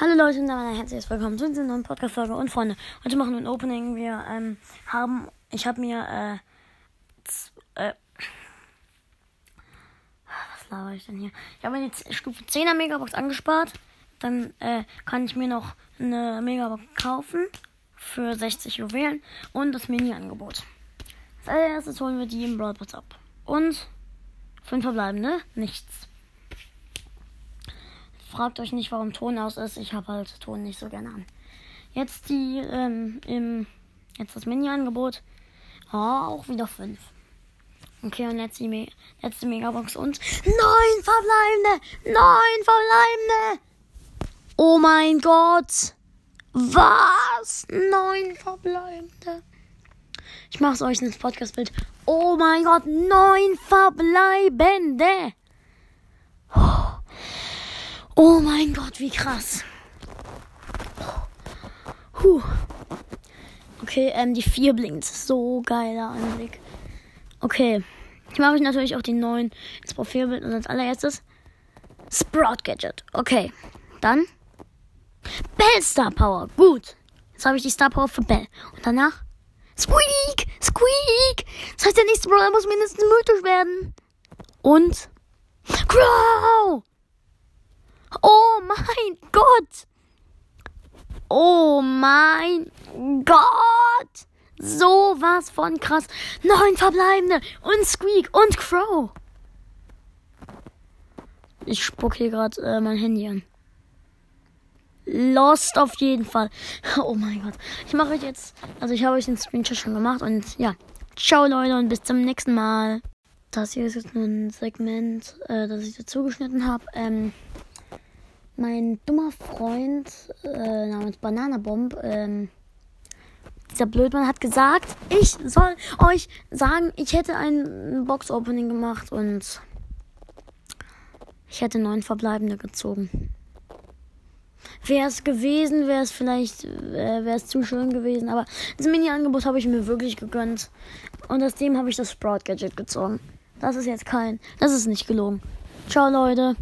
Hallo Leute und damit ein herzliches Willkommen zu dieser neuen Podcast-Folge und Freunde. Heute machen wir ein Opening. Wir ähm, haben, ich habe mir, äh, äh, was laber ich denn hier? Ich habe mir die Stufe 10er Megabox angespart. Dann äh, kann ich mir noch eine Megabox kaufen für 60 Juwelen und das Mini-Angebot. Als allererstes holen wir die im Broadbox ab. Und fünf verbleibende, nichts. Fragt euch nicht, warum Ton aus ist. Ich habe halt Ton nicht so gerne an. Jetzt die, ähm, im, jetzt das Mini-Angebot. Ah, auch wieder fünf. Okay, und jetzt die Me letzte Megabox und neun verbleibende! Neun verbleibende! Oh mein Gott! Was? Neun verbleibende? Ich mache es euch ins Podcast-Bild. Oh mein Gott, neun verbleibende! Oh mein Gott, wie krass. Puh. Okay, ähm, die 4 blinkt. So geiler Anblick. Okay. Ich mache euch natürlich auch die neuen ins Profilbild und als allererstes Sprout Gadget. Okay. Dann Bell Star Power. Gut. Jetzt habe ich die Star Power für Bell. Und danach Squeak! Squeak! Das heißt, der nächste Brawler muss mindestens mythisch werden. Und Crow! Oh mein Gott! Oh mein Gott! Sowas von krass. Neun verbleibende und Squeak und Crow. Ich spuck hier gerade äh, mein Handy an. Lost auf jeden Fall. Oh mein Gott. Ich mache euch jetzt, also ich habe euch den Screenshot schon gemacht und ja. Ciao Leute und bis zum nächsten Mal. Das hier ist jetzt nur ein Segment, äh, das ich dazu geschnitten habe. Ähm, mein dummer Freund äh, namens Bananabomb, ähm, dieser Blödmann hat gesagt, ich soll euch sagen, ich hätte ein Box-Opening gemacht und ich hätte neun verbleibende gezogen. Wäre es gewesen, wäre es vielleicht, äh, wäre es zu schön gewesen, aber das Mini-Angebot habe ich mir wirklich gegönnt. Und aus dem habe ich das Sprout-Gadget gezogen. Das ist jetzt kein, das ist nicht gelogen. Ciao, Leute.